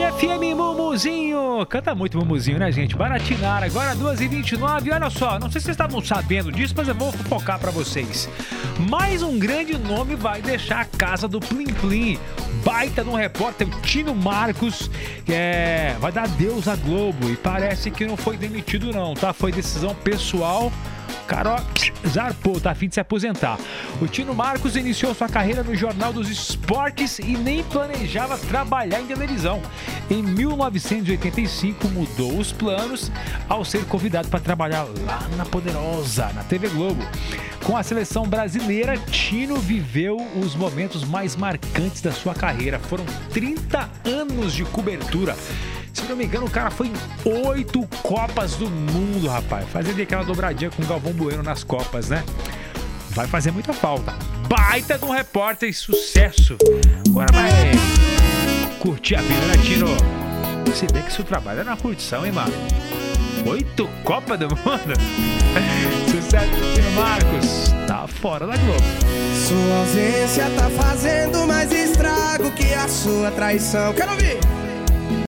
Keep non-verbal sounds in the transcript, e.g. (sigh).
FM Mumuzinho. Canta muito Mumuzinho, né, gente? Baratinar, agora 2h29. Olha só, não sei se vocês estavam sabendo disso, mas eu vou focar para vocês. Mais um grande nome vai deixar a casa do Plim Plim. Baita no repórter, o Tino Marcos, é, vai dar adeus à Globo. E parece que não foi demitido, não, tá? Foi decisão pessoal Carol zarpou, tá a fim de se aposentar. O Tino Marcos iniciou sua carreira no Jornal dos Esportes e nem planejava trabalhar em televisão. Em 1985 mudou os planos ao ser convidado para trabalhar lá na Poderosa, na TV Globo. Com a seleção brasileira, Tino viveu os momentos mais marcantes da sua carreira. Foram 30 anos de cobertura se não me engano, o cara foi em oito Copas do Mundo, rapaz. Fazendo aquela dobradinha com o Galvão Bueno nas Copas, né? Vai fazer muita falta. Baita de um repórter e sucesso. Agora vai curtir a vida, né, Tino? Se bem que seu trabalho é na curtição, hein, mano? Oito Copas do Mundo? (laughs) Sucesso Tino Marcos. Tá fora da Globo. Sua ausência tá fazendo mais estrago que a sua traição. Quero ouvir!